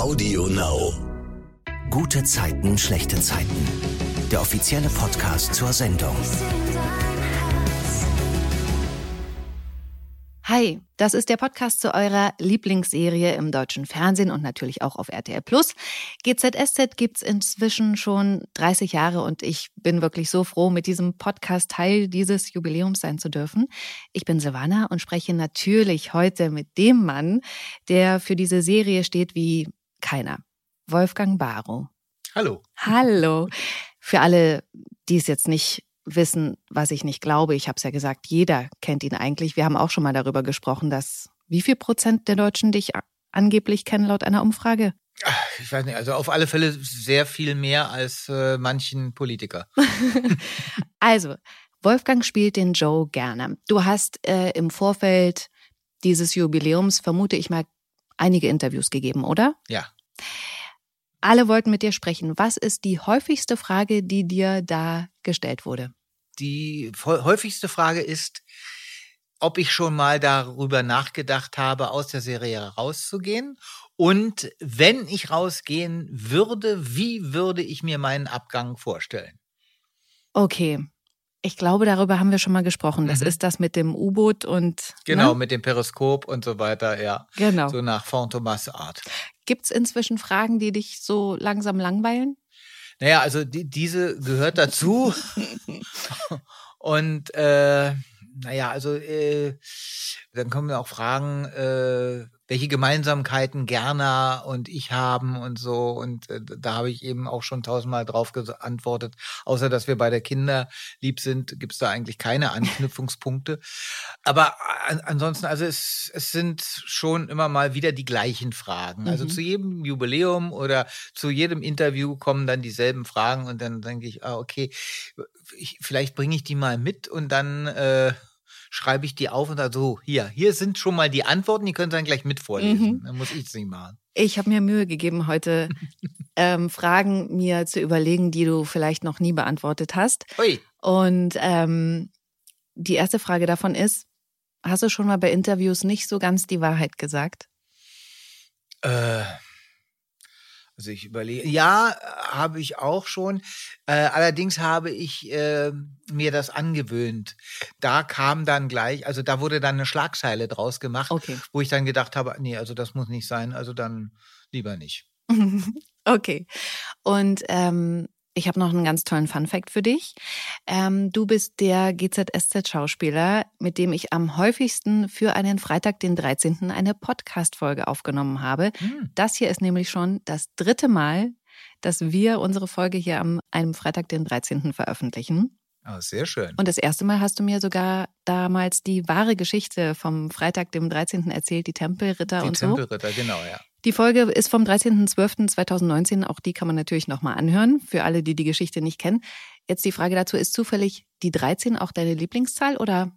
Audio Now. Gute Zeiten, schlechte Zeiten. Der offizielle Podcast zur Sendung. Hi, das ist der Podcast zu eurer Lieblingsserie im deutschen Fernsehen und natürlich auch auf RTL Plus. GZSZ gibt's inzwischen schon 30 Jahre und ich bin wirklich so froh, mit diesem Podcast Teil dieses Jubiläums sein zu dürfen. Ich bin Silvana und spreche natürlich heute mit dem Mann, der für diese Serie steht wie keiner. Wolfgang Barrow. Hallo. Hallo. Für alle, die es jetzt nicht wissen, was ich nicht glaube. Ich habe es ja gesagt, jeder kennt ihn eigentlich. Wir haben auch schon mal darüber gesprochen, dass wie viel Prozent der Deutschen dich angeblich kennen laut einer Umfrage? Ich weiß nicht, also auf alle Fälle sehr viel mehr als äh, manchen Politiker. also, Wolfgang spielt den Joe gerne. Du hast äh, im Vorfeld dieses Jubiläums, vermute ich mal, einige Interviews gegeben, oder? Ja. Alle wollten mit dir sprechen. Was ist die häufigste Frage, die dir da gestellt wurde? Die häufigste Frage ist, ob ich schon mal darüber nachgedacht habe, aus der Serie rauszugehen. Und wenn ich rausgehen würde, wie würde ich mir meinen Abgang vorstellen? Okay. Ich glaube, darüber haben wir schon mal gesprochen. Das mhm. ist das mit dem U-Boot und. Genau, ne? mit dem Periskop und so weiter, ja. Genau. So nach Fantomas Art. Gibt es inzwischen Fragen, die dich so langsam langweilen? Naja, also die, diese gehört dazu. und äh, naja, also äh, dann kommen auch Fragen, äh, welche Gemeinsamkeiten Gerner und ich haben und so. Und äh, da habe ich eben auch schon tausendmal drauf geantwortet. Außer dass wir bei der Kinder lieb sind, gibt es da eigentlich keine Anknüpfungspunkte. Aber an, ansonsten, also es, es sind schon immer mal wieder die gleichen Fragen. Also mhm. zu jedem Jubiläum oder zu jedem Interview kommen dann dieselben Fragen und dann denke ich, ah, okay, ich, vielleicht bringe ich die mal mit und dann äh, schreibe ich die auf und sage so, hier, hier sind schon mal die Antworten, die können Sie dann gleich mit vorlesen. Mhm. Dann muss ich es nicht machen. Ich habe mir Mühe gegeben, heute ähm, Fragen mir zu überlegen, die du vielleicht noch nie beantwortet hast. Ui. Und ähm, die erste Frage davon ist, hast du schon mal bei Interviews nicht so ganz die Wahrheit gesagt? Äh also ich überlege, ja, habe ich auch schon. Äh, allerdings habe ich äh, mir das angewöhnt. Da kam dann gleich, also da wurde dann eine Schlagzeile draus gemacht, okay. wo ich dann gedacht habe, nee, also das muss nicht sein, also dann lieber nicht. okay. Und ähm, ich habe noch einen ganz tollen Fun-Fact für dich. Ähm, du bist der GZSZ-Schauspieler, mit dem ich am häufigsten für einen Freitag, den 13. eine Podcast-Folge aufgenommen habe. Hm. Das hier ist nämlich schon das dritte Mal, dass wir unsere Folge hier am einem Freitag, den 13. veröffentlichen. Oh, sehr schön. Und das erste Mal hast du mir sogar damals die wahre Geschichte vom Freitag, dem 13. erzählt, die Tempelritter die und so. Die Tempelritter, genau, ja. Die Folge ist vom 13.12.2019. Auch die kann man natürlich nochmal anhören, für alle, die die Geschichte nicht kennen. Jetzt die Frage dazu, ist zufällig die 13 auch deine Lieblingszahl oder?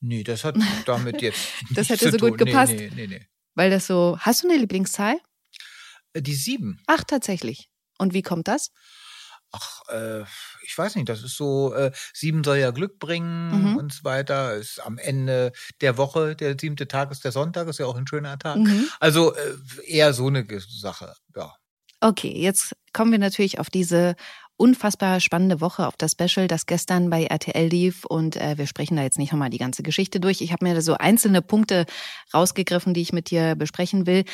Nee, das hat damit jetzt. das hätte so gut gepasst. Nee, nee, nee, nee. Weil das so. Hast du eine Lieblingszahl? Äh, die sieben. Ach, tatsächlich. Und wie kommt das? Ach, äh, ich weiß nicht, das ist so, äh, sieben soll ja Glück bringen mhm. und so weiter. Ist am Ende der Woche, der siebte Tag ist der Sonntag, ist ja auch ein schöner Tag. Mhm. Also äh, eher so eine Sache, ja. Okay, jetzt kommen wir natürlich auf diese unfassbar spannende Woche auf das Special, das gestern bei RTL lief. Und äh, wir sprechen da jetzt nicht nochmal die ganze Geschichte durch. Ich habe mir da so einzelne Punkte rausgegriffen, die ich mit dir besprechen will.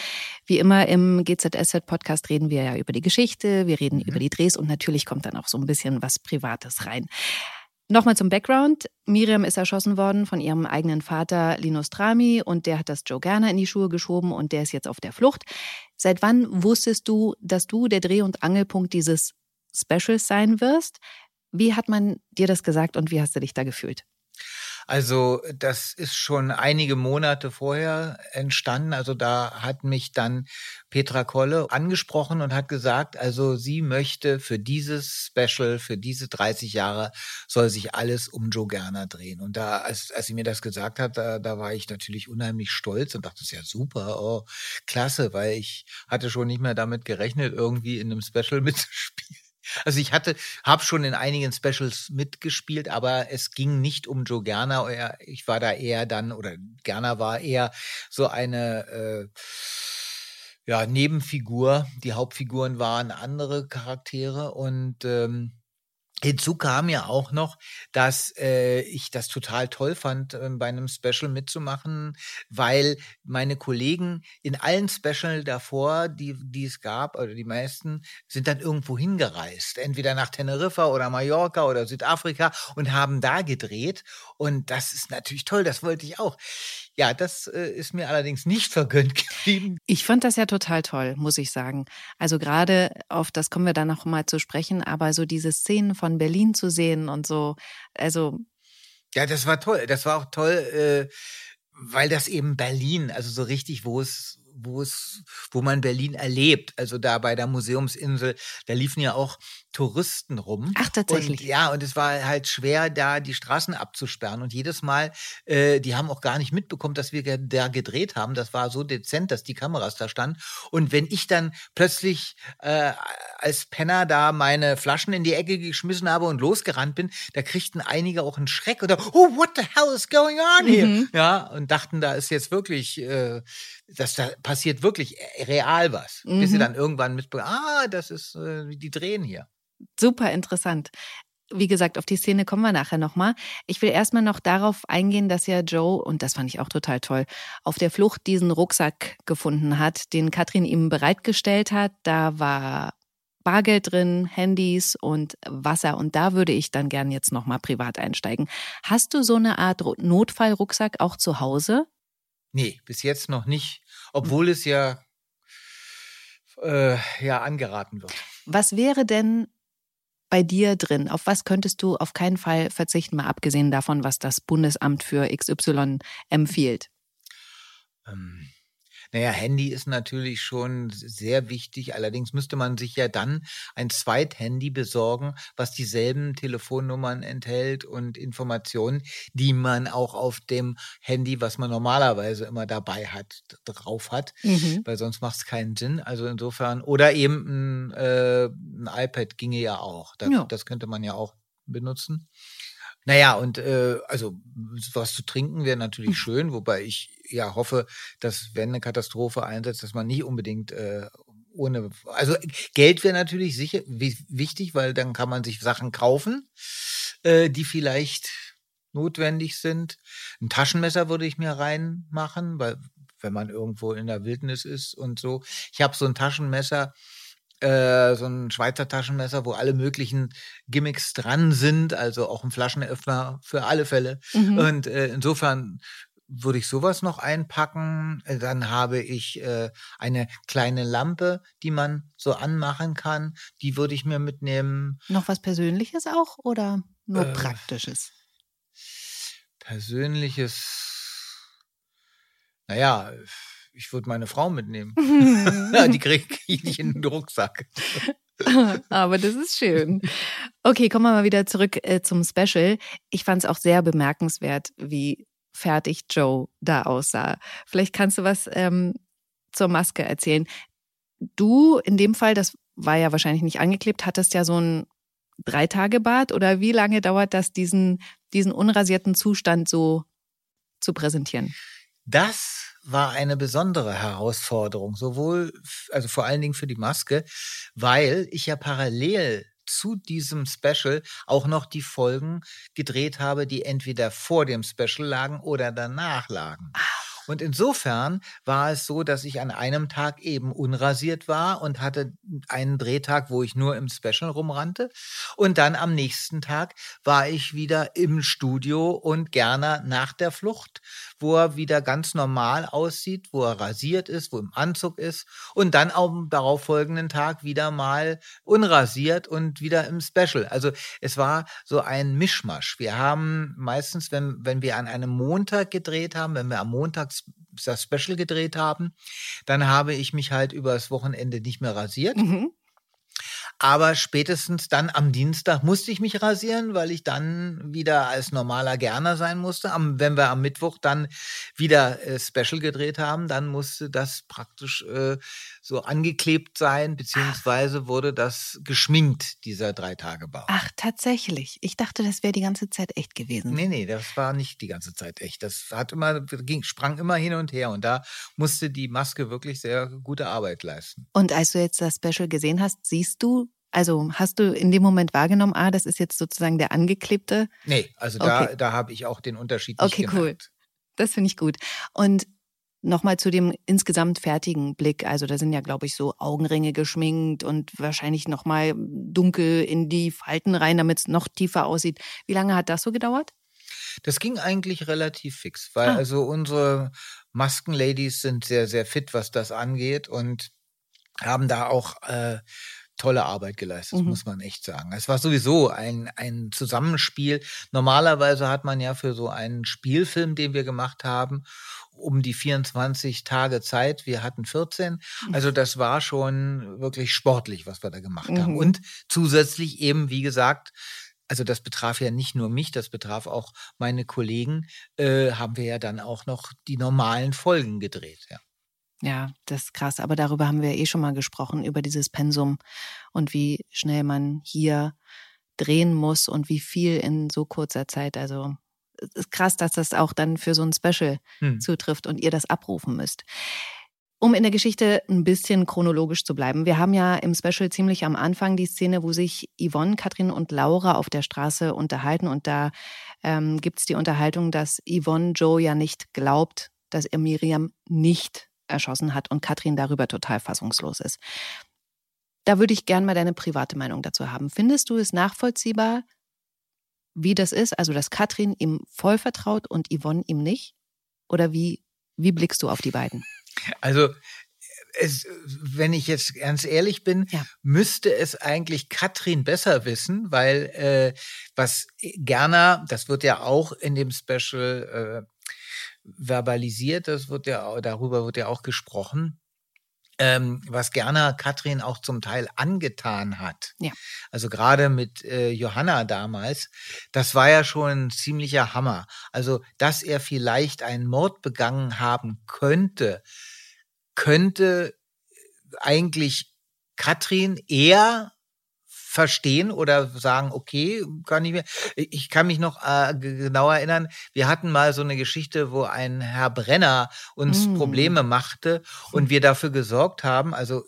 Wie immer im GZSZ-Podcast reden wir ja über die Geschichte, wir reden mhm. über die Drehs und natürlich kommt dann auch so ein bisschen was Privates rein. Nochmal zum Background. Miriam ist erschossen worden von ihrem eigenen Vater Linus Trami und der hat das Joe Gerner in die Schuhe geschoben und der ist jetzt auf der Flucht. Seit wann wusstest du, dass du der Dreh- und Angelpunkt dieses Specials sein wirst. Wie hat man dir das gesagt und wie hast du dich da gefühlt? Also das ist schon einige Monate vorher entstanden. Also da hat mich dann Petra Kolle angesprochen und hat gesagt, also sie möchte für dieses Special, für diese 30 Jahre, soll sich alles um Joe Gerner drehen. Und da, als, als sie mir das gesagt hat, da, da war ich natürlich unheimlich stolz und dachte, das ist ja super, oh, klasse, weil ich hatte schon nicht mehr damit gerechnet, irgendwie in einem Special mitzuspielen. Also ich hatte, habe schon in einigen Specials mitgespielt, aber es ging nicht um Joe Gerner. Ich war da eher dann, oder Gerner war eher so eine, äh, ja, Nebenfigur. Die Hauptfiguren waren andere Charaktere und ähm, Hinzu kam ja auch noch, dass äh, ich das total toll fand, äh, bei einem Special mitzumachen, weil meine Kollegen in allen Special davor, die, die es gab, oder die meisten, sind dann irgendwo hingereist. Entweder nach Teneriffa oder Mallorca oder Südafrika und haben da gedreht. Und das ist natürlich toll, das wollte ich auch. Ja, das äh, ist mir allerdings nicht vergönnt geblieben. Ich fand das ja total toll, muss ich sagen. Also gerade auf das kommen wir dann noch mal zu sprechen, aber so diese Szenen von Berlin zu sehen und so, also ja, das war toll. Das war auch toll, äh, weil das eben Berlin, also so richtig, wo es wo es, wo man Berlin erlebt. Also da bei der Museumsinsel, da liefen ja auch Touristen rum. Ach, tatsächlich. Und, ja, und es war halt schwer, da die Straßen abzusperren. Und jedes Mal, äh, die haben auch gar nicht mitbekommen, dass wir da gedreht haben. Das war so dezent, dass die Kameras da standen. Und wenn ich dann plötzlich äh, als Penner da meine Flaschen in die Ecke geschmissen habe und losgerannt bin, da kriegten einige auch einen Schreck oder oh, what the hell is going on here? Mhm. Ja, und dachten, da ist jetzt wirklich, äh, dass da passiert wirklich real was. Mhm. Bis sie mhm. dann irgendwann mitbekommen, ah, das ist, äh, die drehen hier super interessant. Wie gesagt, auf die Szene kommen wir nachher nochmal. Ich will erstmal noch darauf eingehen, dass ja Joe, und das fand ich auch total toll, auf der Flucht diesen Rucksack gefunden hat, den Katrin ihm bereitgestellt hat. Da war Bargeld drin, Handys und Wasser. Und da würde ich dann gern jetzt nochmal privat einsteigen. Hast du so eine Art Notfallrucksack auch zu Hause? Nee, bis jetzt noch nicht. Obwohl es ja, äh, ja angeraten wird. Was wäre denn bei dir drin? Auf was könntest du auf keinen Fall verzichten, mal abgesehen davon, was das Bundesamt für XY empfiehlt? Ähm, naja, Handy ist natürlich schon sehr wichtig. Allerdings müsste man sich ja dann ein Zweithandy besorgen, was dieselben Telefonnummern enthält und Informationen, die man auch auf dem Handy, was man normalerweise immer dabei hat, drauf hat. Mhm. Weil sonst macht es keinen Sinn. Also insofern, oder eben ein, äh, ein iPad ginge ja auch. Das, ja. das könnte man ja auch benutzen. Naja, und äh, also was zu trinken wäre natürlich hm. schön, wobei ich ja hoffe, dass wenn eine Katastrophe einsetzt, dass man nicht unbedingt äh, ohne, also Geld wäre natürlich sicher wichtig, weil dann kann man sich Sachen kaufen, äh, die vielleicht notwendig sind. Ein Taschenmesser würde ich mir reinmachen, weil wenn man irgendwo in der Wildnis ist und so. Ich habe so ein Taschenmesser, äh, so ein Schweizer Taschenmesser, wo alle möglichen Gimmicks dran sind, also auch ein Flaschenöffner für alle Fälle. Mhm. Und äh, insofern würde ich sowas noch einpacken. Dann habe ich äh, eine kleine Lampe, die man so anmachen kann. Die würde ich mir mitnehmen. Noch was Persönliches auch oder nur äh, Praktisches? Persönliches. Naja, ich würde meine Frau mitnehmen. die kriege ich nicht in den Rucksack. Aber das ist schön. Okay, kommen wir mal wieder zurück äh, zum Special. Ich fand es auch sehr bemerkenswert, wie fertig Joe da aussah. Vielleicht kannst du was ähm, zur Maske erzählen. Du in dem Fall, das war ja wahrscheinlich nicht angeklebt, hattest ja so ein Drei-Tage-Bad oder wie lange dauert das, diesen, diesen unrasierten Zustand so zu präsentieren? Das war eine besondere Herausforderung, sowohl, also vor allen Dingen für die Maske, weil ich ja parallel zu diesem Special auch noch die Folgen gedreht habe, die entweder vor dem Special lagen oder danach lagen. Und insofern war es so, dass ich an einem Tag eben unrasiert war und hatte einen Drehtag, wo ich nur im Special rumrannte. Und dann am nächsten Tag war ich wieder im Studio und gerne nach der Flucht, wo er wieder ganz normal aussieht, wo er rasiert ist, wo im Anzug ist und dann am darauffolgenden Tag wieder mal unrasiert und wieder im Special. Also es war so ein Mischmasch. Wir haben meistens, wenn, wenn wir an einem Montag gedreht haben, wenn wir am Montag das Special gedreht haben, dann habe ich mich halt übers Wochenende nicht mehr rasiert. Mhm. Aber spätestens dann am Dienstag musste ich mich rasieren, weil ich dann wieder als normaler Gerner sein musste. Am, wenn wir am Mittwoch dann wieder äh, Special gedreht haben, dann musste das praktisch äh, so angeklebt sein, beziehungsweise Ach. wurde das geschminkt, dieser drei Tage Bau. Ach, tatsächlich. Ich dachte, das wäre die ganze Zeit echt gewesen. Nee, nee, das war nicht die ganze Zeit echt. Das hat immer, ging, sprang immer hin und her und da musste die Maske wirklich sehr gute Arbeit leisten. Und als du jetzt das Special gesehen hast, siehst du, also hast du in dem Moment wahrgenommen, ah, das ist jetzt sozusagen der angeklebte? Nee, also da, okay. da habe ich auch den Unterschied nicht Okay, gemerkt. cool. Das finde ich gut. Und Nochmal zu dem insgesamt fertigen Blick. Also da sind ja, glaube ich, so Augenringe geschminkt und wahrscheinlich nochmal dunkel in die Falten rein, damit es noch tiefer aussieht. Wie lange hat das so gedauert? Das ging eigentlich relativ fix, weil ah. also unsere Maskenladies sind sehr, sehr fit, was das angeht und haben da auch äh, tolle Arbeit geleistet, mhm. muss man echt sagen. Es war sowieso ein, ein Zusammenspiel. Normalerweise hat man ja für so einen Spielfilm, den wir gemacht haben, um die 24 Tage Zeit. Wir hatten 14. Mhm. Also das war schon wirklich sportlich, was wir da gemacht mhm. haben. Und zusätzlich eben, wie gesagt, also das betraf ja nicht nur mich, das betraf auch meine Kollegen, äh, haben wir ja dann auch noch die normalen Folgen gedreht. Ja. Ja, das ist krass. Aber darüber haben wir eh schon mal gesprochen, über dieses Pensum und wie schnell man hier drehen muss und wie viel in so kurzer Zeit. Also es ist krass, dass das auch dann für so ein Special hm. zutrifft und ihr das abrufen müsst. Um in der Geschichte ein bisschen chronologisch zu bleiben. Wir haben ja im Special ziemlich am Anfang die Szene, wo sich Yvonne, Katrin und Laura auf der Straße unterhalten. Und da ähm, gibt es die Unterhaltung, dass Yvonne Joe ja nicht glaubt, dass er Miriam nicht erschossen hat und Katrin darüber total fassungslos ist. Da würde ich gern mal deine private Meinung dazu haben. Findest du es nachvollziehbar, wie das ist? Also, dass Katrin ihm voll vertraut und Yvonne ihm nicht? Oder wie, wie blickst du auf die beiden? Also, es, wenn ich jetzt ganz ehrlich bin, ja. müsste es eigentlich Katrin besser wissen, weil äh, was Gerner, das wird ja auch in dem Special äh, verbalisiert, das wird ja, darüber wird ja auch gesprochen. Ähm, was Gerner Katrin auch zum Teil angetan hat. Ja. Also gerade mit äh, Johanna damals, das war ja schon ein ziemlicher Hammer. Also, dass er vielleicht einen Mord begangen haben könnte, könnte eigentlich Katrin eher verstehen oder sagen, okay, kann ich mir. Ich kann mich noch äh, genau erinnern, wir hatten mal so eine Geschichte, wo ein Herr Brenner uns mm. Probleme machte und wir dafür gesorgt haben, also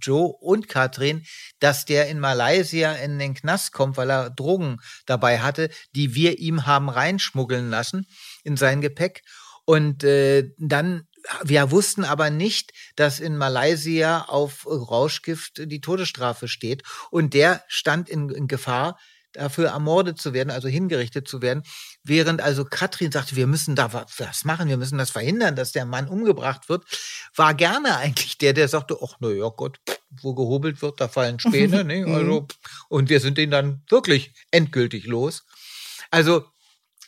Joe und Katrin, dass der in Malaysia in den Knast kommt, weil er Drogen dabei hatte, die wir ihm haben reinschmuggeln lassen in sein Gepäck. Und äh, dann wir wussten aber nicht, dass in Malaysia auf Rauschgift die Todesstrafe steht. Und der stand in, in Gefahr, dafür ermordet zu werden, also hingerichtet zu werden, während also Katrin sagte, wir müssen da was machen, wir müssen das verhindern, dass der Mann umgebracht wird, war gerne eigentlich der, der sagte, ach na ja Gott, wo gehobelt wird, da fallen Späne, ne? Also und wir sind ihn dann wirklich endgültig los. Also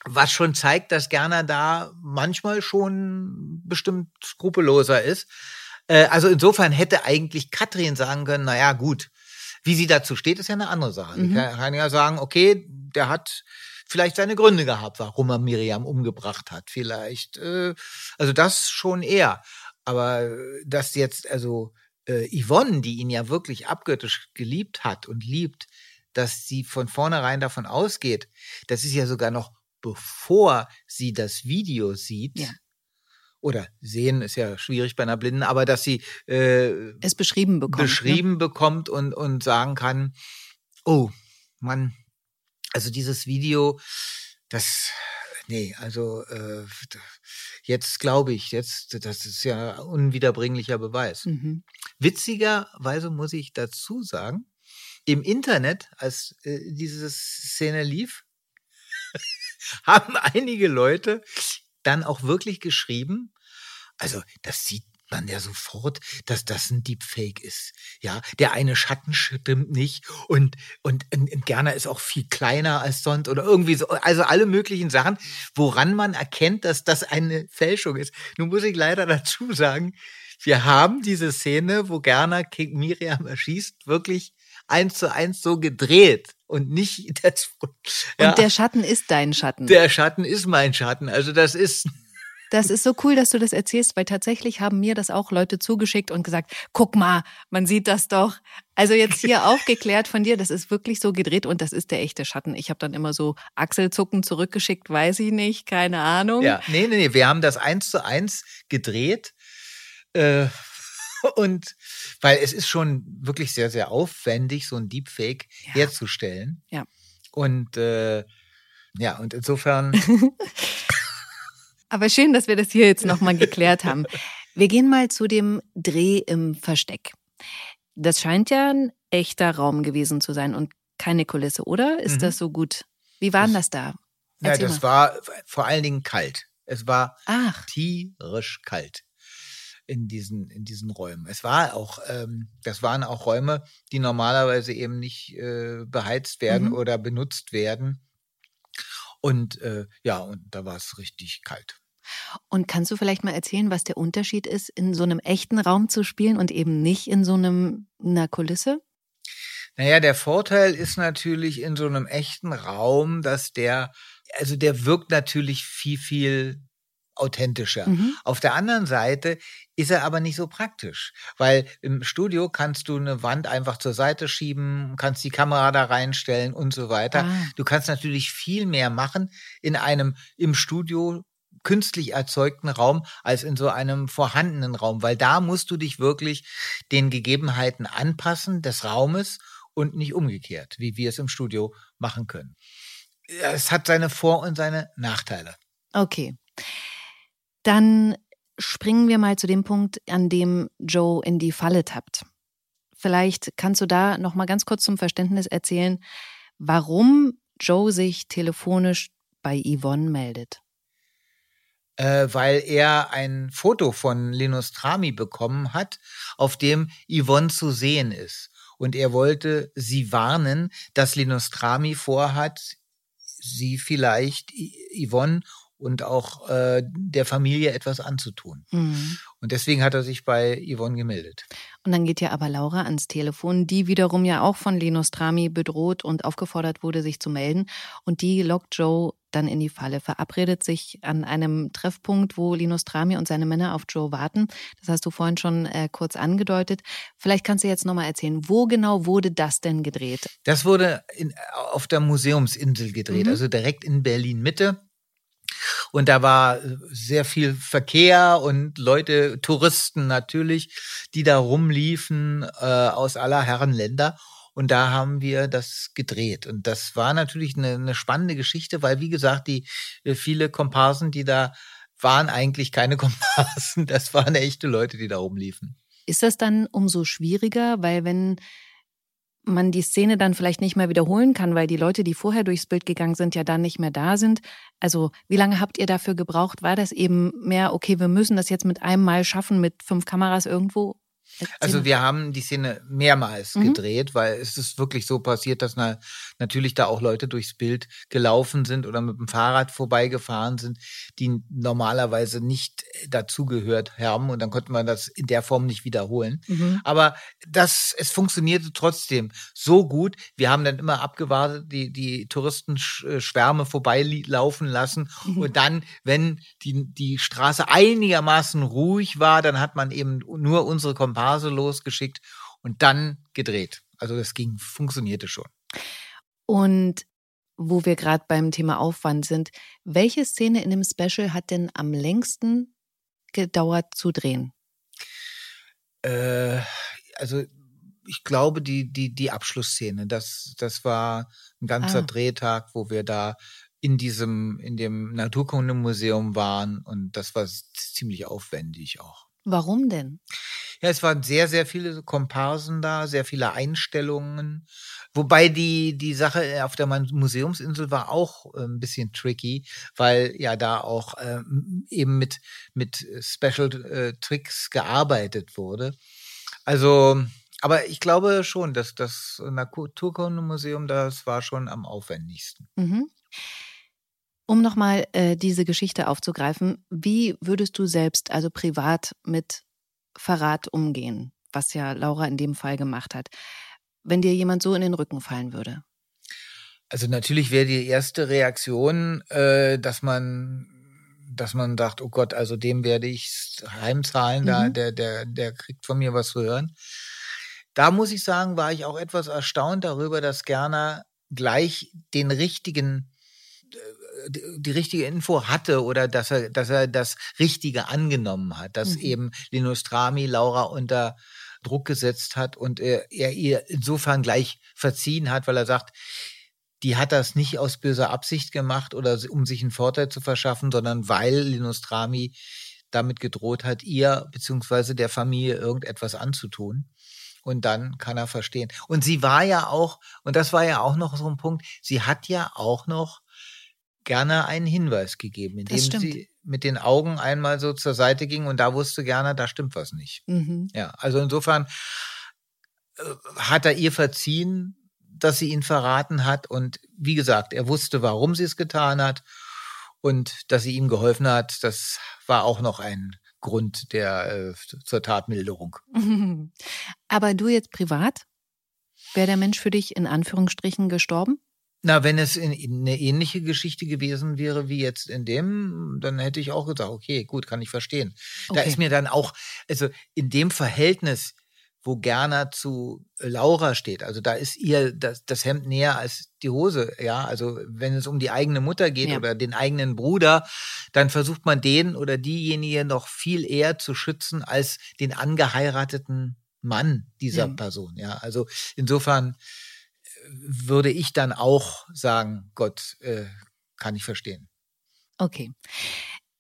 was schon zeigt, dass Gerner da manchmal schon bestimmt skrupelloser ist. Äh, also insofern hätte eigentlich Katrin sagen können, naja, gut, wie sie dazu steht, ist ja eine andere Sache. Mhm. Sie kann, kann ja sagen, okay, der hat vielleicht seine Gründe gehabt, warum er Miriam umgebracht hat. Vielleicht, äh, also das schon eher. Aber dass jetzt, also äh, Yvonne, die ihn ja wirklich abgöttisch geliebt hat und liebt, dass sie von vornherein davon ausgeht, das ist ja sogar noch bevor sie das Video sieht, ja. oder sehen ist ja schwierig bei einer Blinden, aber dass sie äh, es beschrieben bekommt, ne? beschrieben ne? bekommt und, und sagen kann, oh, Mann, also dieses Video, das, nee, also äh, jetzt glaube ich, jetzt, das ist ja unwiederbringlicher Beweis. Mhm. Witzigerweise muss ich dazu sagen, im Internet, als äh, diese Szene lief, haben einige Leute dann auch wirklich geschrieben, also das sieht man ja sofort, dass das ein Deepfake ist. Ja, der eine Schatten stimmt nicht und, und, und Gerner ist auch viel kleiner als sonst oder irgendwie so. Also alle möglichen Sachen, woran man erkennt, dass das eine Fälschung ist. Nun muss ich leider dazu sagen, wir haben diese Szene, wo Gerner King Miriam erschießt, wirklich eins zu eins so gedreht und nicht das. Ja, und der Schatten ist dein Schatten. Der Schatten ist mein Schatten. Also das ist das ist so cool, dass du das erzählst, weil tatsächlich haben mir das auch Leute zugeschickt und gesagt, guck mal, man sieht das doch. Also jetzt hier aufgeklärt von dir, das ist wirklich so gedreht und das ist der echte Schatten. Ich habe dann immer so Achselzucken zurückgeschickt, weiß ich nicht, keine Ahnung. Ja, nee, nee, nee, wir haben das eins zu eins gedreht. Äh, und weil es ist schon wirklich sehr, sehr aufwendig, so ein Deepfake ja. herzustellen. Ja. Und äh, ja, und insofern Aber schön, dass wir das hier jetzt nochmal geklärt haben. Wir gehen mal zu dem Dreh im Versteck. Das scheint ja ein echter Raum gewesen zu sein und keine Kulisse, oder? Ist mhm. das so gut? Wie war denn das da? Erzähl ja, das mal. war vor allen Dingen kalt. Es war Ach. tierisch kalt in diesen, in diesen Räumen. Es war auch, ähm, das waren auch Räume, die normalerweise eben nicht äh, beheizt werden mhm. oder benutzt werden. Und äh, ja, und da war es richtig kalt. Und kannst du vielleicht mal erzählen, was der Unterschied ist, in so einem echten Raum zu spielen und eben nicht in so einem, einer Kulisse? Naja, der Vorteil ist natürlich in so einem echten Raum, dass der, also der wirkt natürlich viel, viel authentischer. Mhm. Auf der anderen Seite ist er aber nicht so praktisch, weil im Studio kannst du eine Wand einfach zur Seite schieben, kannst die Kamera da reinstellen und so weiter. Ah. Du kannst natürlich viel mehr machen in einem im Studio künstlich erzeugten Raum als in so einem vorhandenen Raum, weil da musst du dich wirklich den Gegebenheiten anpassen des Raumes und nicht umgekehrt, wie wir es im Studio machen können. Es hat seine Vor- und seine Nachteile. Okay. Dann springen wir mal zu dem Punkt, an dem Joe in die Falle tappt. Vielleicht kannst du da noch mal ganz kurz zum Verständnis erzählen, warum Joe sich telefonisch bei Yvonne meldet äh, weil er ein Foto von Linus Trami bekommen hat, auf dem Yvonne zu sehen ist. Und er wollte sie warnen, dass Linus Trami vorhat, sie vielleicht Yvonne und auch äh, der Familie etwas anzutun. Mhm. Und deswegen hat er sich bei Yvonne gemeldet. Und dann geht ja aber Laura ans Telefon, die wiederum ja auch von Linus Trami bedroht und aufgefordert wurde, sich zu melden. Und die lockt Joe dann in die Falle, verabredet sich an einem Treffpunkt, wo Linus Trami und seine Männer auf Joe warten. Das hast du vorhin schon äh, kurz angedeutet. Vielleicht kannst du jetzt nochmal erzählen, wo genau wurde das denn gedreht? Das wurde in, auf der Museumsinsel gedreht, mhm. also direkt in Berlin Mitte. Und da war sehr viel Verkehr und Leute, Touristen natürlich, die da rumliefen äh, aus aller Herren Länder. Und da haben wir das gedreht. Und das war natürlich eine, eine spannende Geschichte, weil, wie gesagt, die äh, viele Komparsen, die da waren, eigentlich keine Komparsen. Das waren echte Leute, die da rumliefen. Ist das dann umso schwieriger, weil wenn man die Szene dann vielleicht nicht mehr wiederholen kann, weil die Leute, die vorher durchs Bild gegangen sind, ja dann nicht mehr da sind. Also wie lange habt ihr dafür gebraucht? War das eben mehr, okay, wir müssen das jetzt mit einem Mal schaffen mit fünf Kameras irgendwo? Also wir haben die Szene mehrmals mhm. gedreht, weil es ist wirklich so passiert, dass na, natürlich da auch Leute durchs Bild gelaufen sind oder mit dem Fahrrad vorbeigefahren sind, die normalerweise nicht dazugehört haben und dann konnte man das in der Form nicht wiederholen. Mhm. Aber das, es funktionierte trotzdem so gut. Wir haben dann immer abgewartet, die, die Touristenschwärme vorbeilaufen lassen mhm. und dann, wenn die, die Straße einigermaßen ruhig war, dann hat man eben nur unsere Komparsen Komparse losgeschickt und dann gedreht. Also das ging, funktionierte schon. Und wo wir gerade beim Thema Aufwand sind, welche Szene in dem Special hat denn am längsten gedauert zu drehen? Äh, also ich glaube, die, die, die Abschlussszene, das, das war ein ganzer ah. Drehtag, wo wir da in diesem, in dem Naturkundemuseum waren und das war ziemlich aufwendig auch. Warum denn? Ja, es waren sehr, sehr viele Komparsen da, sehr viele Einstellungen. Wobei die, die Sache auf der Museumsinsel war auch äh, ein bisschen tricky, weil ja da auch ähm, eben mit, mit Special äh, Tricks gearbeitet wurde. Also, aber ich glaube schon, dass das Naturkundemuseum, das war schon am aufwendigsten. Mhm. Um nochmal äh, diese Geschichte aufzugreifen, wie würdest du selbst, also privat, mit Verrat umgehen, was ja Laura in dem Fall gemacht hat? wenn dir jemand so in den Rücken fallen würde? Also natürlich wäre die erste Reaktion, äh, dass man dass man sagt, oh Gott, also dem werde ich heimzahlen, mhm. da, der, der, der kriegt von mir was zu hören. Da muss ich sagen, war ich auch etwas erstaunt darüber, dass Gerner gleich den richtigen die richtige Info hatte oder dass er, dass er das Richtige angenommen hat, dass mhm. eben Linus Trami Laura unter Druck gesetzt hat und er, er ihr insofern gleich verziehen hat, weil er sagt, die hat das nicht aus böser Absicht gemacht oder um sich einen Vorteil zu verschaffen, sondern weil Linus Trami damit gedroht hat, ihr beziehungsweise der Familie irgendetwas anzutun. Und dann kann er verstehen. Und sie war ja auch, und das war ja auch noch so ein Punkt, sie hat ja auch noch gerne einen Hinweis gegeben, indem sie mit den Augen einmal so zur Seite ging und da wusste gerne, da stimmt was nicht. Mhm. Ja, also insofern äh, hat er ihr verziehen, dass sie ihn verraten hat. Und wie gesagt, er wusste, warum sie es getan hat. Und dass sie ihm geholfen hat, das war auch noch ein Grund der äh, zur Tatmilderung. Aber du jetzt privat? Wäre der Mensch für dich in Anführungsstrichen gestorben? Na, wenn es in, in eine ähnliche Geschichte gewesen wäre wie jetzt in dem, dann hätte ich auch gesagt, okay, gut, kann ich verstehen. Okay. Da ist mir dann auch, also in dem Verhältnis, wo Gerner zu Laura steht. Also da ist ihr das, das Hemd näher als die Hose. Ja, also wenn es um die eigene Mutter geht ja. oder den eigenen Bruder, dann versucht man den oder diejenige noch viel eher zu schützen als den angeheirateten Mann dieser ja. Person. Ja, also insofern würde ich dann auch sagen, Gott, äh, kann ich verstehen. Okay.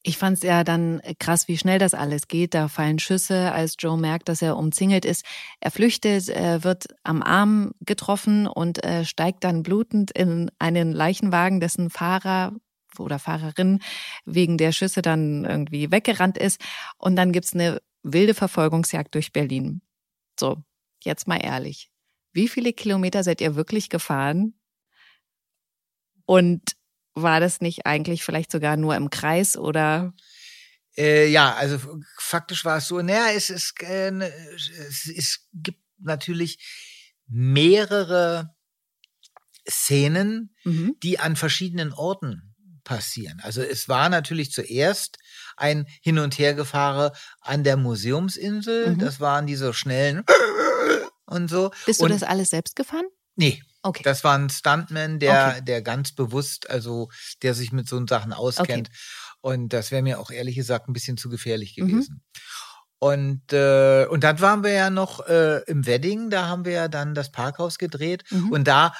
Ich fand es ja dann krass, wie schnell das alles geht. Da fallen Schüsse, als Joe merkt, dass er umzingelt ist. Er flüchtet, er wird am Arm getroffen und äh, steigt dann blutend in einen Leichenwagen, dessen Fahrer oder Fahrerin wegen der Schüsse dann irgendwie weggerannt ist. Und dann gibt's eine wilde Verfolgungsjagd durch Berlin. So, jetzt mal ehrlich. Wie viele Kilometer seid ihr wirklich gefahren? Und war das nicht eigentlich vielleicht sogar nur im Kreis oder? Äh, ja, also faktisch war es so. Naja, es, äh, ne, es, es gibt natürlich mehrere Szenen, mhm. die an verschiedenen Orten passieren. Also es war natürlich zuerst ein Hin- und Hergefahre an der Museumsinsel. Mhm. Das waren diese schnellen und so. Bist du und, das alles selbst gefahren? Nee, Okay. Das war ein Stuntman, der, okay. der ganz bewusst, also der sich mit so Sachen auskennt. Okay. Und das wäre mir auch ehrlich gesagt ein bisschen zu gefährlich mhm. gewesen. Mhm. Und, äh, und dann waren wir ja noch äh, im Wedding, da haben wir ja dann das Parkhaus gedreht. Mhm. Und da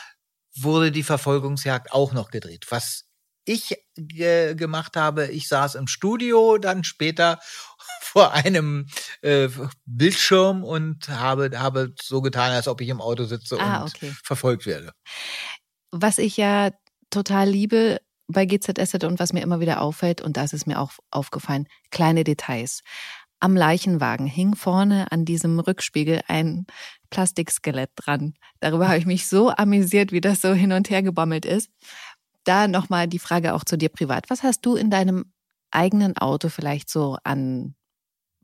wurde die Verfolgungsjagd auch noch gedreht. Was ich ge gemacht habe, ich saß im Studio dann später vor einem äh, Bildschirm und habe, habe so getan, als ob ich im Auto sitze ah, und okay. verfolgt werde. Was ich ja total liebe bei GZSZ und was mir immer wieder auffällt, und da ist mir auch aufgefallen, kleine Details. Am Leichenwagen hing vorne an diesem Rückspiegel ein Plastikskelett dran. Darüber habe ich mich so amüsiert, wie das so hin und her gebommelt ist. Da nochmal die Frage auch zu dir privat. Was hast du in deinem eigenen Auto vielleicht so an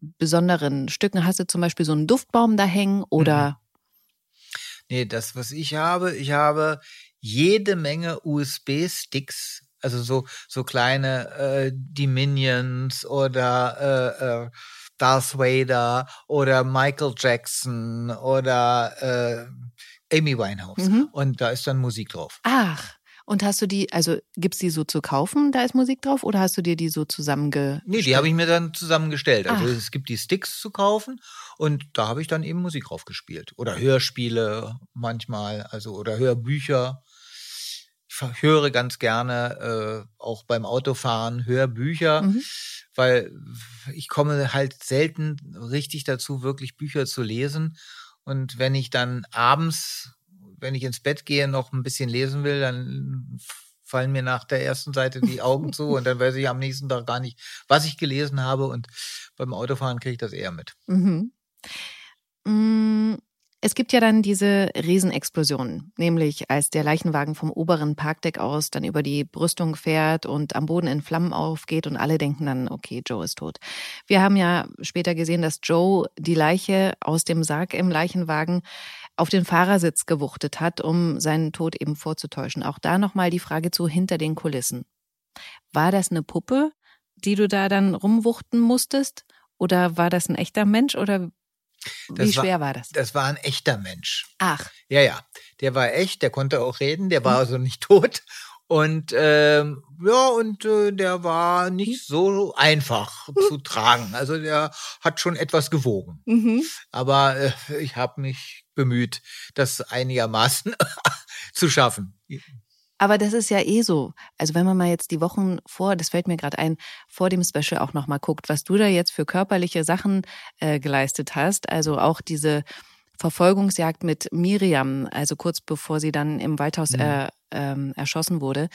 besonderen Stücken? Hast du zum Beispiel so einen Duftbaum da hängen oder? Mhm. Nee, das, was ich habe, ich habe jede Menge USB-Sticks, also so, so kleine äh, die Minions oder äh, äh, Darth Vader oder Michael Jackson oder äh, Amy Winehouse. Mhm. Und da ist dann Musik drauf. Ach. Und hast du die, also gibt's die so zu kaufen, da ist Musik drauf, oder hast du dir die so zusammenge? Nee, die habe ich mir dann zusammengestellt. Also Ach. es gibt die Sticks zu kaufen und da habe ich dann eben Musik drauf gespielt. Oder Hörspiele manchmal, also oder Hörbücher. Ich höre ganz gerne äh, auch beim Autofahren Hörbücher, mhm. weil ich komme halt selten richtig dazu, wirklich Bücher zu lesen. Und wenn ich dann abends wenn ich ins Bett gehe, noch ein bisschen lesen will, dann fallen mir nach der ersten Seite die Augen zu und dann weiß ich am nächsten Tag gar nicht, was ich gelesen habe und beim Autofahren kriege ich das eher mit. Mhm. Mm, es Es gibt ja dann diese Riesenexplosion, nämlich als der Leichenwagen vom oberen Parkdeck aus dann über die Brüstung fährt und am Boden in Flammen aufgeht und alle denken dann, okay, Joe ist tot. Wir haben ja später gesehen, dass Joe die Leiche aus dem Sarg im Leichenwagen auf den Fahrersitz gewuchtet hat, um seinen Tod eben vorzutäuschen. Auch da nochmal die Frage zu hinter den Kulissen. War das eine Puppe, die du da dann rumwuchten musstest? Oder war das ein echter Mensch? Oder Das wie schwer war, das? Das war ein echter Mensch. Ach, Ja, ja. Der war echt, der konnte auch reden, der war also nicht tot. Und ähm, ja, und äh, der war nicht so einfach zu tragen. Also der hat schon etwas gewogen. mhm. Aber äh, ich habe mich bemüht, das einigermaßen zu schaffen. Aber das ist ja eh so. Also wenn man mal jetzt die Wochen vor, das fällt mir gerade ein, vor dem Special auch nochmal guckt, was du da jetzt für körperliche Sachen äh, geleistet hast. Also auch diese Verfolgungsjagd mit Miriam, also kurz bevor sie dann im Waldhaus Mhm. äh, ähm, erschossen wurde,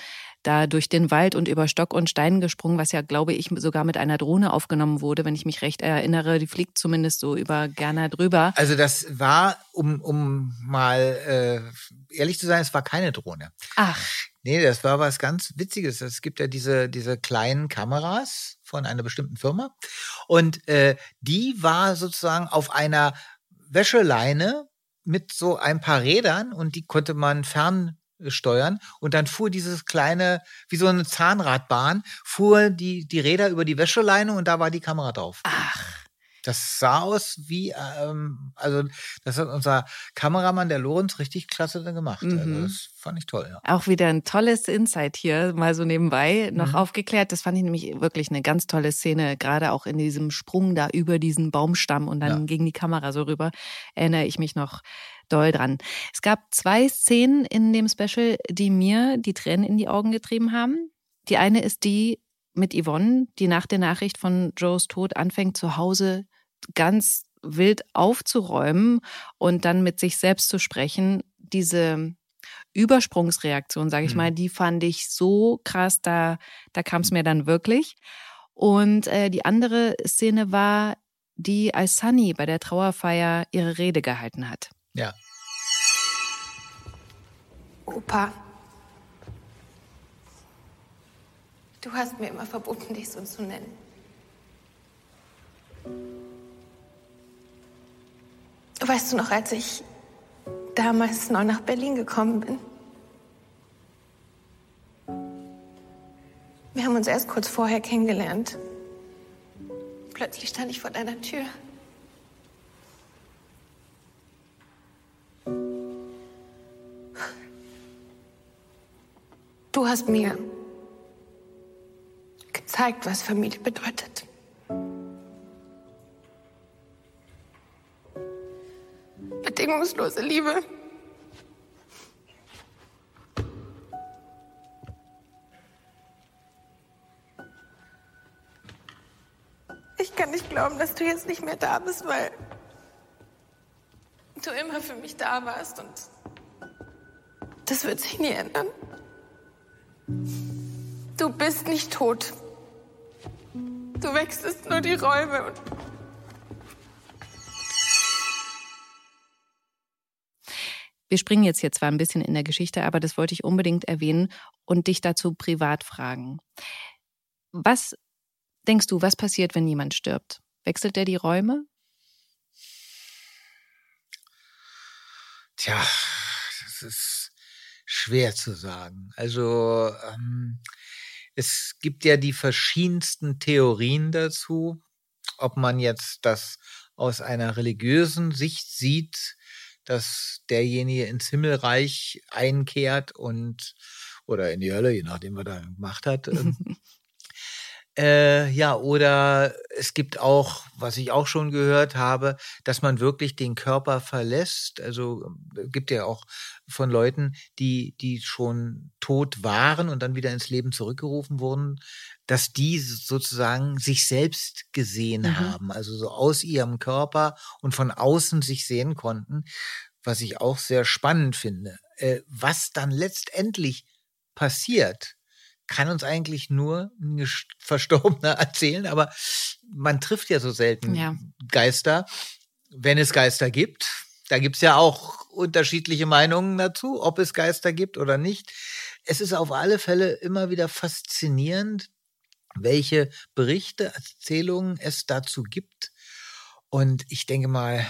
da durch den Wald und über Stock und Stein gesprungen, was ja, glaube ich, sogar mit einer Drohne aufgenommen wurde, wenn ich mich recht erinnere. Die fliegt zumindest so über Gerner drüber. Also das war, um, um mal äh, ehrlich zu sein, es war keine Drohne. Ach, Nee, das war was ganz Witziges. Es gibt ja diese, diese kleinen Kameras von einer bestimmten Firma. Und äh, die war sozusagen auf einer Wäscheleine mit so ein paar Rädern und die konnte man fernsteuern. Und dann fuhr dieses kleine, wie so eine Zahnradbahn, fuhr die, die Räder über die Wäscheleine und da war die Kamera drauf. ach. Das sah aus wie, ähm, also das hat unser Kameramann, der Lorenz, richtig klasse gemacht. Also Mhm. das fand ich toll, ja. Auch wieder ein tolles Insight hier, mal so nebenbei noch Mhm. aufgeklärt. Das fand ich nämlich wirklich eine ganz tolle Szene, gerade auch in diesem Sprung da über diesen Baumstamm und dann Ja. gegen die Kamera so rüber, erinnere ich mich noch doll dran. Es gab zwei Szenen in dem Special, die mir die Tränen in die Augen getrieben haben. Die eine ist die mit Yvonne, die nach der Nachricht von Joes Tod anfängt, zu Hause ganz wild aufzuräumen und dann mit sich selbst zu sprechen. Diese Übersprungsreaktion, sage ich Mhm. mal, die fand ich so krass, da, da kam es mir dann wirklich. Und äh, die andere Szene war die, als Sunny bei der Trauerfeier ihre Rede gehalten hat. Ja. Opa. Du hast mir immer verboten, dich so zu nennen. Weißt du noch, als ich damals neu nach Berlin gekommen bin? Wir haben uns erst kurz vorher kennengelernt. Plötzlich stand ich vor deiner Tür. Du hast mir gezeigt, was Familie bedeutet. Bedingungslose Liebe. Ich kann nicht glauben, dass du jetzt nicht mehr da bist, weil du immer für mich da warst und das wird sich nie ändern. Du bist nicht tot. Du wechselst nur die Räume und Wir springen jetzt hier zwar ein bisschen in der Geschichte, aber das wollte ich unbedingt erwähnen und dich dazu privat fragen. Was denkst du, was passiert, wenn jemand stirbt? Wechselt er die Räume? Tja, das ist schwer zu sagen. Also ähm, es gibt ja die verschiedensten Theorien dazu, ob man jetzt das aus einer religiösen Sicht sieht, dass derjenige ins Himmelreich einkehrt und oder in die Hölle, je nachdem, was er gemacht hat. ähm, Äh, ja, oder es gibt auch, was ich auch schon gehört habe, dass man wirklich den Körper verlässt. Also äh, gibt ja auch von Leuten, die, die schon tot waren und dann wieder ins Leben zurückgerufen wurden, dass die sozusagen sich selbst gesehen Mhm. haben, also so aus ihrem Körper und von außen sich sehen konnten, was ich auch sehr spannend finde. Äh, was dann letztendlich passiert, kann uns eigentlich nur ein Verstorbener erzählen, aber man trifft ja so selten Ja. Geister. Wenn es Geister gibt, Da gibt's ja auch unterschiedliche Meinungen dazu, ob es Geister gibt oder nicht. Es ist auf alle Fälle immer wieder faszinierend, welche Berichte, Erzählungen es dazu gibt. Und ich denke mal,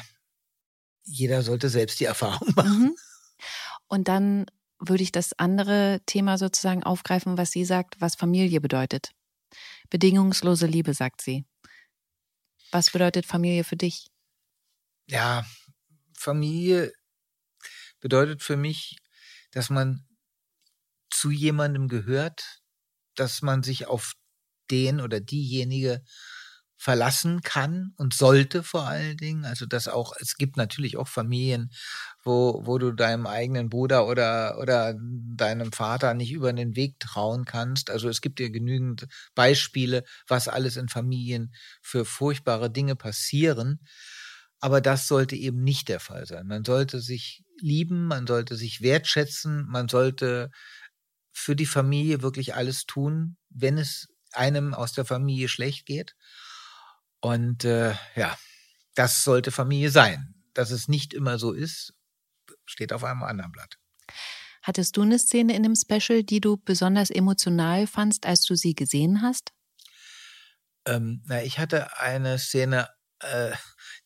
jeder sollte selbst die Erfahrung machen. Mhm. Und dann würde ich das andere Thema sozusagen aufgreifen, was sie sagt, was Familie bedeutet. Bedingungslose Liebe, sagt sie. Was bedeutet Familie für dich? Ja, Familie bedeutet für mich, dass man zu jemandem gehört, dass man sich auf den oder diejenige verlassen kann und sollte vor allen Dingen. Also dass auch, es gibt natürlich auch Familien, wo, wo du deinem eigenen Bruder oder, oder deinem Vater nicht über den Weg trauen kannst. Also es gibt ja genügend Beispiele, was alles in Familien für furchtbare Dinge passieren. Aber das sollte eben nicht der Fall sein. Man sollte sich lieben, man sollte sich wertschätzen, man sollte für die Familie wirklich alles tun, wenn es einem aus der Familie schlecht geht. Und äh, ja, das sollte Familie sein. Dass es nicht immer so ist, steht auf einem anderen Blatt. Hattest du eine Szene in dem Special, die du besonders emotional fandst, als du sie gesehen hast? Ähm, na, ich hatte eine Szene, äh,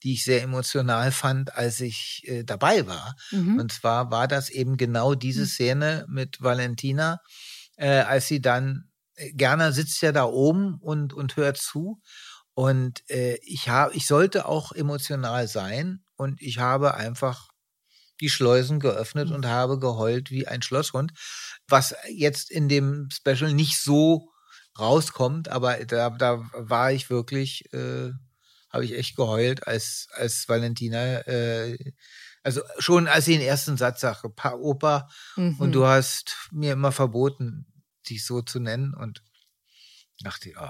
die ich sehr emotional fand, als ich äh, dabei war. Mhm. Und zwar war das eben genau diese mhm. Szene mit Valentina, äh, als sie dann, Gerner sitzt ja da oben und, und hört zu. Und äh, ich habe, ich sollte auch emotional sein und ich habe einfach die Schleusen geöffnet mhm. und habe geheult wie ein Schlosshund, was jetzt in dem Special nicht so rauskommt, aber da, da war ich wirklich, äh, habe ich echt geheult, als, als Valentina, äh, also schon als sie den ersten Satz sagte, pa Opa, mhm. und du hast mir immer verboten, dich so zu nennen und dachte, oh,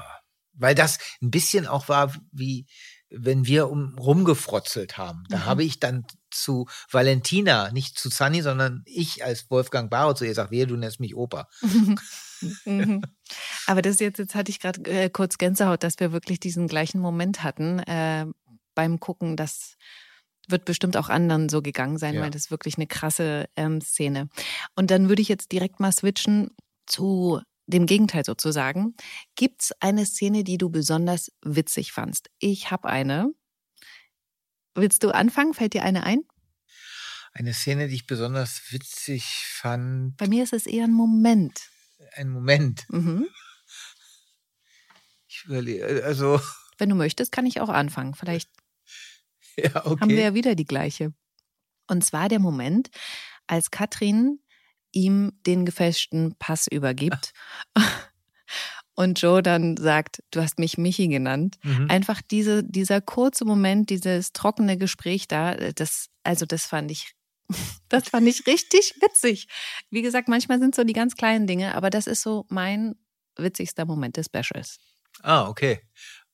weil das ein bisschen auch war, wie wenn wir um, rumgefrotzelt haben. Da mhm. habe ich dann zu Valentina, nicht zu Sunny, sondern ich als Wolfgang Barrow zu ihr gesagt, wehe, du nennst mich Opa. Mhm. Aber das jetzt, jetzt hatte ich gerade äh, kurz Gänsehaut, dass wir wirklich diesen gleichen Moment hatten äh, beim Gucken. Das wird bestimmt auch anderen so gegangen sein, ja. weil das ist wirklich eine krasse ähm, Szene. Und dann würde ich jetzt direkt mal switchen zu dem Gegenteil sozusagen. Gibt es eine Szene, die du besonders witzig fandst? Ich habe eine. Willst du anfangen? Fällt dir eine ein? Eine Szene, die ich besonders witzig fand. Bei mir ist es eher ein Moment. Ein Moment. Mhm. Ich überlege, also. Wenn du möchtest, kann ich auch anfangen. Vielleicht ja, okay. haben wir ja wieder die gleiche. Und zwar der Moment, als Katrin ihm den gefälschten Pass übergibt. Und Joe dann sagt, du hast mich Michi genannt. Mhm. Einfach diese, dieser kurze Moment, dieses trockene Gespräch da, das, also das fand ich, das fand ich richtig witzig. Wie gesagt, manchmal sind so die ganz kleinen Dinge, aber das ist so mein witzigster Moment des Specials. Ah, okay.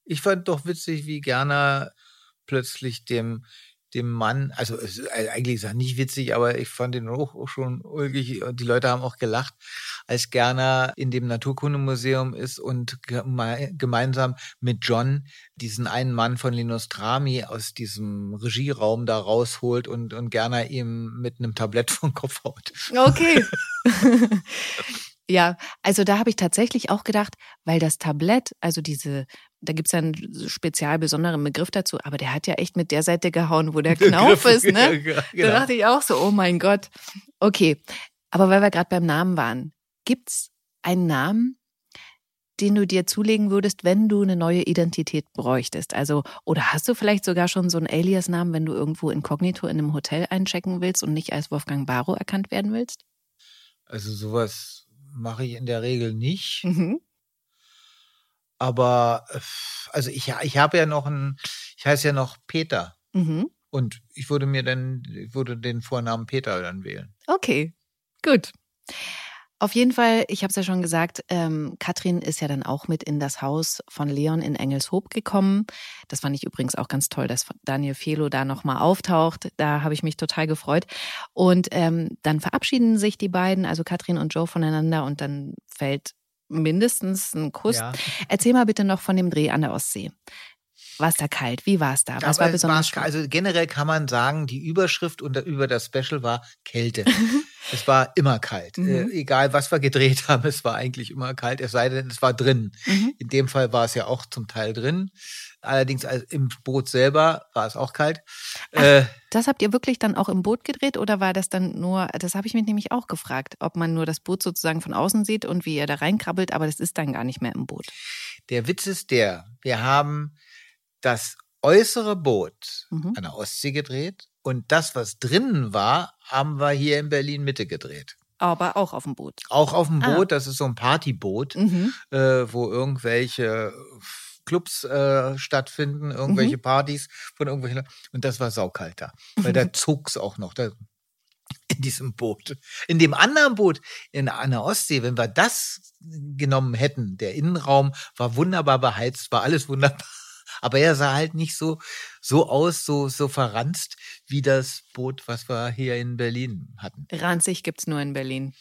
Ich fand doch witzig, wie Gerner plötzlich dem dem Mann, also äh, eigentlich ist er nicht witzig, aber ich fand ihn auch schon ulkig und die Leute haben auch gelacht, als Gerner in dem Naturkundemuseum ist und gemeinsam mit John diesen einen Mann von Linus Trami aus diesem Regieraum da rausholt und, und Gerner ihm mit einem Tablett vom Kopf haut. Okay. Ja, also da habe ich tatsächlich auch gedacht, weil das Tablett, also diese, da gibt es ja einen spezial besonderen Begriff dazu, aber der hat ja echt mit der Seite gehauen, wo der Knauf ist, ne? Ja, genau. Da dachte ich auch so, oh mein Gott. Okay, aber weil wir gerade beim Namen waren, gibt's einen Namen, den du dir zulegen würdest, wenn du eine neue Identität bräuchtest? Also, oder hast du vielleicht sogar schon so einen Alias-Namen, wenn du irgendwo inkognito in einem Hotel einchecken willst und nicht als Wolfgang Barrow erkannt werden willst? Also sowas mache ich in der Regel nicht. Mhm. Aber äh, also ich, ich habe ja noch ein, ich heiße ja noch Peter. Mhm. Und ich würde mir dann, ich würde den Vornamen Peter dann wählen. Okay, gut. Auf jeden Fall, ich habe es ja schon gesagt, ähm, Katrin ist ja dann auch mit in das Haus von Leon in Engelshoop gekommen. Das fand ich übrigens auch ganz toll, dass Daniel Felo da nochmal auftaucht. Da habe ich mich total gefreut. Und ähm, dann verabschieden sich die beiden, also Katrin und Joe, voneinander und dann fällt mindestens ein Kuss. Ja. Erzähl mal bitte noch von dem Dreh an der Ostsee. War es da kalt? Wie war es da? Was Aber war es besonders war- Also generell kann man sagen, die Überschrift unter, über das Special war Kälte. es war immer kalt. Mhm. Äh, egal, was wir gedreht haben, es war eigentlich immer kalt, es sei denn, es war drin. Mhm. In dem Fall war es ja auch zum Teil drin. Allerdings also im Boot selber war es auch kalt. Äh, Das habt ihr wirklich dann auch im Boot gedreht oder war das dann nur, das habe ich mich nämlich auch gefragt, ob man nur das Boot sozusagen von außen sieht und wie ihr da reinkrabbelt, aber das ist dann gar nicht mehr im Boot. der Witz ist der, wir haben das äußere Boot Mhm. an der Ostsee gedreht und das, was drinnen war, haben wir hier in Berlin Mitte gedreht. Aber auch auf dem Boot. Auch auf dem Ah. Boot, das ist so ein Partyboot. Mhm. äh, wo irgendwelche Clubs äh, stattfinden, irgendwelche Partys von irgendwelchen Le- und das war saukalt da, weil da zog's auch noch da in diesem Boot. In dem anderen Boot in an der Ostsee, wenn wir das genommen hätten, der Innenraum war wunderbar beheizt, war alles wunderbar. Aber er sah halt nicht so so aus, so so verranzt wie das Boot, was wir hier in Berlin hatten. Ranzig gibt's nur in Berlin.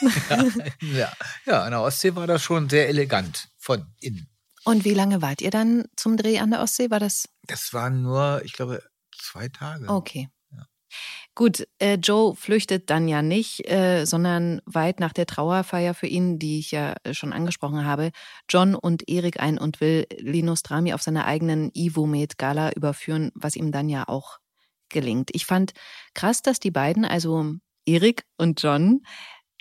Ja, ja, an der Ostsee war das schon sehr elegant von innen. Und wie lange wart ihr dann zum Dreh an der Ostsee? War das Das waren nur, ich glaube, zwei Tage. okay? Ja. Gut, äh, Joe flüchtet dann ja nicht, äh, sondern weit nach der Trauerfeier für ihn, die ich ja äh, schon angesprochen habe, John und Erik ein und will Linus Drami auf seiner eigenen Ivo-Med-Gala überführen, was ihm dann ja auch gelingt. Ich fand krass, dass die beiden, also Erik und John,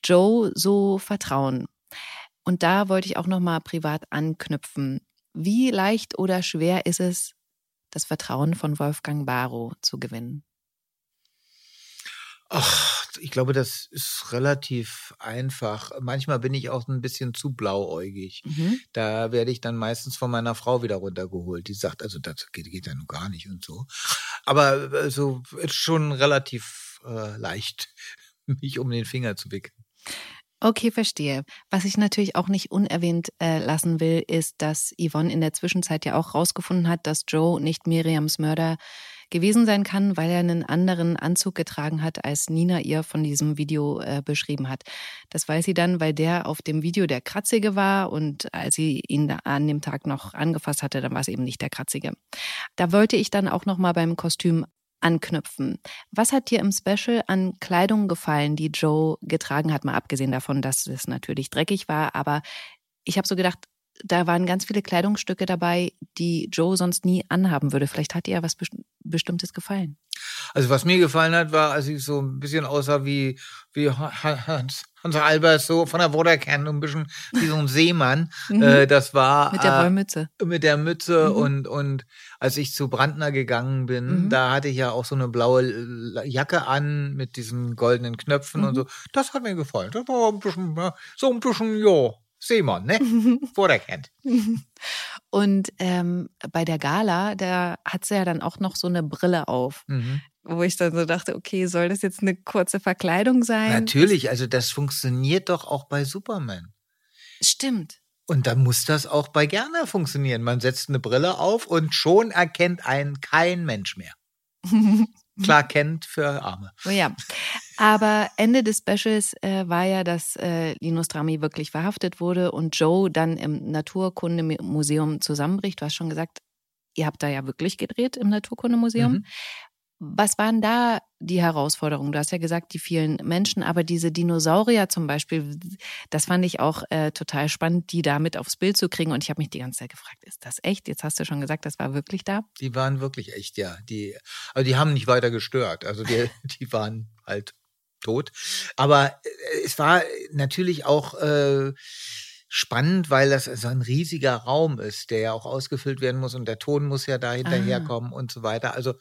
Joe so vertrauen. Und da wollte ich auch noch mal privat anknüpfen. Wie leicht oder schwer ist es, das Vertrauen von Wolfgang Barrow zu gewinnen? Ach, ich glaube, das ist relativ einfach. Manchmal bin ich auch ein bisschen zu blauäugig. Mhm. Da werde ich dann meistens von meiner Frau wieder runtergeholt. Die sagt, also das geht, geht ja nun gar nicht und so. Aber äh, so ist schon relativ äh, leicht, mich um den Finger zu wickeln. Okay, verstehe. Was ich natürlich auch nicht unerwähnt äh, lassen will, ist, dass Yvonne in der Zwischenzeit ja auch rausgefunden hat, dass Joe nicht Miriams Mörder gewesen sein kann, weil er einen anderen Anzug getragen hat, als Nina ihr von diesem Video äh, beschrieben hat. Das weiß sie dann, weil der auf dem Video der Kratzige war und als sie ihn an dem Tag noch angefasst hatte, dann war es eben nicht der Kratzige. Da wollte ich dann auch noch mal beim Kostüm anknüpfen. Was hat dir im Special an Kleidung gefallen, die Joe getragen hat, mal abgesehen davon, dass es natürlich dreckig war, aber ich habe so gedacht, da waren ganz viele Kleidungsstücke dabei, die Joe sonst nie anhaben würde. Vielleicht hat ihr ja was Best- Bestimmtes gefallen. Also was mir gefallen hat, war, als ich so ein bisschen aussah wie, wie Hans, Hans Albers, so von der Watercan, ein bisschen wie so ein Seemann. Äh, das war Mhm. Mit der äh, Wollmütze. mit der Mütze Mhm. und und als ich zu Brandner gegangen bin, Mhm. da hatte ich ja auch so eine blaue Jacke an mit diesen goldenen Knöpfen und Mhm. so. Das hat mir gefallen. Das war ein bisschen so ein bisschen ja Seemann, ne? Vorderkennt. Und ähm, bei der Gala, da hat sie ja dann auch noch so eine Brille auf, Mhm. wo ich dann so dachte, okay, soll das jetzt eine kurze Verkleidung sein? Natürlich, also das funktioniert doch auch bei Superman. Stimmt. Und dann muss das auch bei Gerner funktionieren. Man setzt eine Brille auf und schon erkennt einen kein Mensch mehr. Klar kennt für Arme. Oh ja. Aber Ende des Specials äh, war ja, dass äh, Linus Drami wirklich verhaftet wurde und Joe dann im Naturkundemuseum zusammenbricht. Du hast schon gesagt, ihr habt da ja wirklich gedreht im Naturkundemuseum. Mhm. Was waren da die Herausforderungen? Du hast ja gesagt, die vielen Menschen, aber diese Dinosaurier zum Beispiel, das fand ich auch äh, total spannend, die da mit aufs Bild zu kriegen. Und ich habe mich die ganze Zeit gefragt, ist das echt? Jetzt hast du schon gesagt, das war wirklich da. Die waren wirklich echt, ja. Die, aber die haben nicht weiter gestört. Also die, die waren halt tot. Aber äh, es war natürlich auch äh, spannend, weil das so ein riesiger Raum ist, der ja auch ausgefüllt werden muss und der Ton muss ja da hinterherkommen und so weiter. Also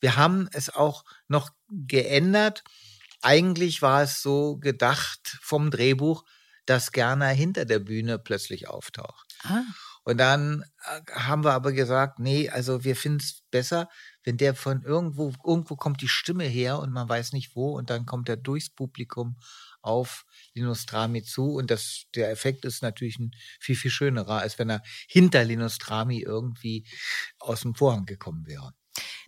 wir haben es auch noch geändert. Eigentlich war es so gedacht vom Drehbuch, dass Gerner hinter der Bühne plötzlich auftaucht. Ah, Und dann äh, haben wir aber gesagt, nee, also wir finden es besser, wenn der von irgendwo, irgendwo kommt die Stimme her und man weiß nicht wo und dann kommt er durchs Publikum auf Linus Drami zu und das, der Effekt ist natürlich ein viel, viel schönerer, als wenn er hinter Linus Drami irgendwie aus dem Vorhang gekommen wäre.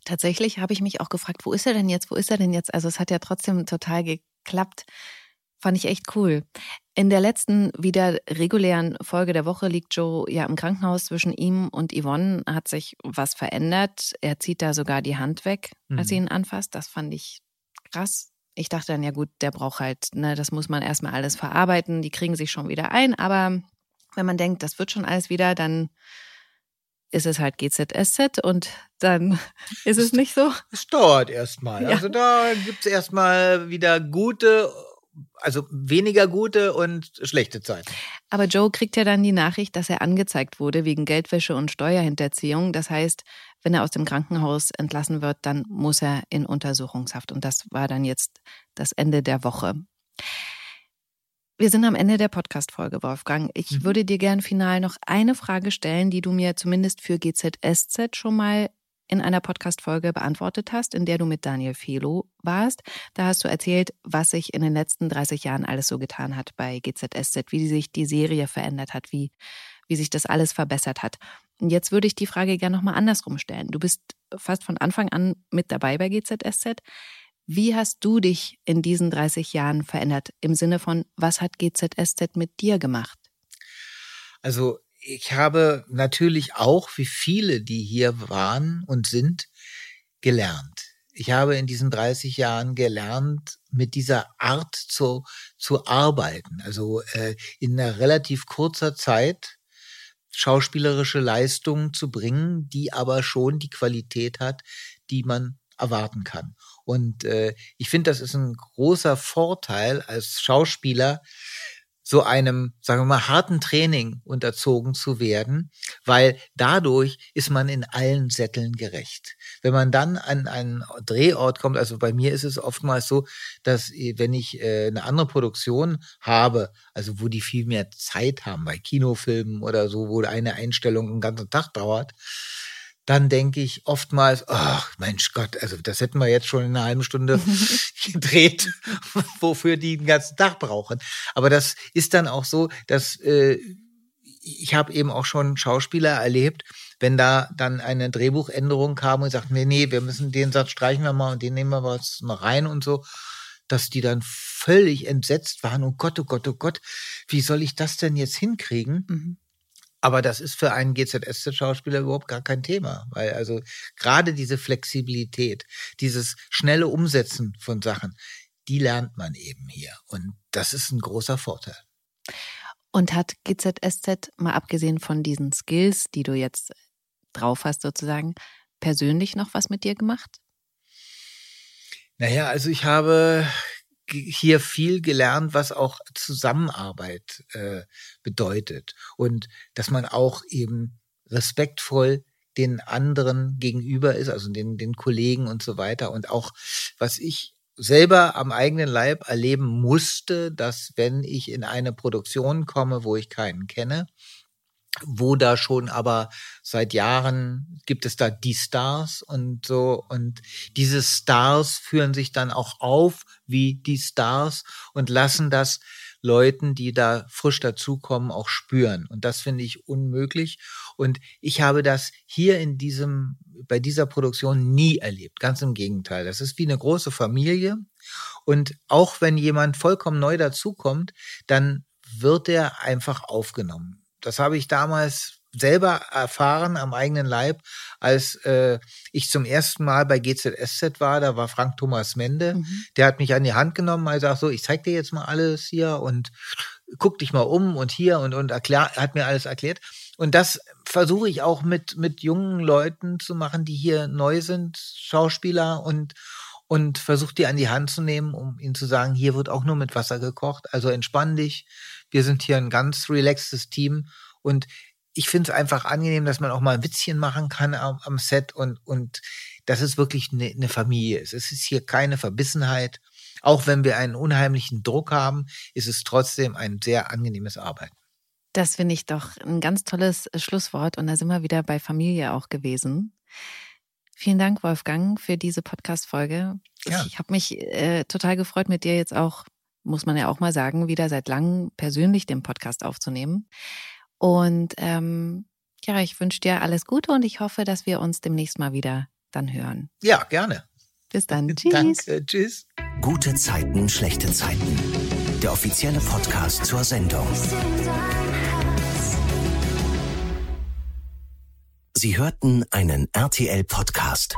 tatsächlich habe ich mich auch gefragt, wo ist er denn jetzt? Wo ist er denn jetzt? Also es hat ja trotzdem total geklappt. Fand ich echt cool. In der letzten wieder regulären Folge der Woche liegt Joe ja im Krankenhaus. Zwischen ihm und Yvonne hat sich was verändert. Er zieht da sogar die Hand weg, als sie Mhm. ihn anfasst. Das fand ich krass. Ich dachte dann, ja gut, der braucht halt, ne, das muss man erstmal alles verarbeiten. Die kriegen sich schon wieder ein. Aber wenn man denkt, das wird schon alles wieder, dann ist es halt GZSZ und dann ist es nicht so. Es dauert erstmal. Ja. Also da gibt's erstmal wieder gute, also weniger gute und schlechte Zeiten. Aber Joe kriegt ja dann die Nachricht, dass er angezeigt wurde wegen Geldwäsche und Steuerhinterziehung. Das heißt, wenn er aus dem Krankenhaus entlassen wird, dann muss er in Untersuchungshaft. Und das war dann jetzt das Ende der Woche. Wir sind am Ende der Podcast-Folge, Wolfgang. Ich Mhm. würde dir gern final noch eine Frage stellen, die du mir zumindest für GZSZ schon mal in einer Podcast-Folge beantwortet hast, in der du mit Daniel Felo warst. Da hast du erzählt, was sich in den letzten 30 Jahren alles so getan hat bei GZSZ, wie sich die Serie verändert hat, wie, wie sich das alles verbessert hat. Und jetzt würde ich die Frage gerne nochmal andersrum stellen. Du bist fast von Anfang an mit dabei bei GZSZ. Wie hast du dich in diesen 30 Jahren verändert? Im Sinne von, was hat GZSZ mit dir gemacht? Also ich habe natürlich auch, wie viele, die hier waren und sind, gelernt. Ich habe in diesen 30 Jahren gelernt, mit dieser Art zu, zu arbeiten. Also äh, in einer relativ kurzer Zeit schauspielerische Leistungen zu bringen, die aber schon die Qualität hat, die man erwarten kann. Und äh, ich finde, das ist ein großer Vorteil als Schauspieler, so einem, sagen wir mal, harten Training unterzogen zu werden, weil dadurch ist man in allen Sätteln gerecht. Wenn man dann an einen Drehort kommt, also bei mir ist es oftmals so, dass äh, wenn ich äh, eine andere Produktion habe, also wo die viel mehr Zeit haben, bei Kinofilmen oder so, wo eine Einstellung einen ganzen Tag dauert, dann denke ich oftmals, ach Mensch Gott, also das hätten wir jetzt schon in einer halben Stunde gedreht, wofür die den ganzen Tag brauchen. Aber das ist dann auch so, dass äh, ich habe eben auch schon Schauspieler erlebt, wenn da dann eine Drehbuchänderung kam und sagten, nee, nee, wir müssen den Satz streichen wir mal und den nehmen wir mal rein und so, dass die dann völlig entsetzt waren, oh Gott, oh Gott, oh Gott, wie soll ich das denn jetzt hinkriegen? Mhm. Aber das ist für einen GZSZ-Schauspieler überhaupt gar kein Thema, weil also gerade diese Flexibilität, dieses schnelle Umsetzen von Sachen, die lernt man eben hier. Und das ist ein großer Vorteil. Und hat GZSZ, mal abgesehen von diesen Skills, die du jetzt drauf hast sozusagen, persönlich noch was mit dir gemacht? Naja, also ich habe hier viel gelernt, was auch Zusammenarbeit äh, bedeutet und dass man auch eben respektvoll den anderen gegenüber ist, also den, den Kollegen und so weiter. Und auch, was ich selber am eigenen Leib erleben musste, dass wenn ich in eine Produktion komme, wo ich keinen kenne, wo da schon aber seit Jahren gibt es da die Stars und so und diese Stars führen sich dann auch auf wie die Stars und lassen das Leuten, die da frisch dazukommen, auch spüren. Und das finde ich unmöglich. Und ich habe das hier in diesem, bei dieser Produktion nie erlebt. Ganz im Gegenteil. Das ist wie eine große Familie. Und auch wenn jemand vollkommen neu dazukommt, dann wird er einfach aufgenommen. Das habe ich damals selber erfahren am eigenen Leib, als äh, ich zum ersten Mal bei GZSZ war. Da war Frank Thomas Mende. Mhm. Der hat mich an die Hand genommen. Er sagt so, ich zeig dir jetzt mal alles hier und guck dich mal um und hier und und erklär, hat mir alles erklärt. Und das versuche ich auch mit mit jungen Leuten zu machen, die hier neu sind, Schauspieler und und versuche die an die Hand zu nehmen, um ihnen zu sagen, hier wird auch nur mit Wasser gekocht. Also entspann dich. Wir sind hier ein ganz relaxtes Team und ich finde es einfach angenehm, dass man auch mal ein Witzchen machen kann am, am Set und, und dass es wirklich eine ne Familie ist. Es ist hier keine Verbissenheit. Auch wenn wir einen unheimlichen Druck haben, ist es trotzdem ein sehr angenehmes Arbeiten. Das finde ich doch ein ganz tolles Schlusswort und da sind wir wieder bei Familie auch gewesen. Vielen Dank, Wolfgang, für diese Podcast-Folge. Ja. Ich habe mich äh, total gefreut, mit dir jetzt auch, muss man ja auch mal sagen, wieder seit langem persönlich den Podcast aufzunehmen. Und ähm, ja, ich wünsche dir alles Gute und ich hoffe, dass wir uns demnächst mal wieder dann hören. Ja, gerne. Bis dann. Tschüss. Danke. Tschüss. Gute Zeiten, schlechte Zeiten. Der der offizielle Podcast zur Sendung. Sie hörten einen RTL-Podcast.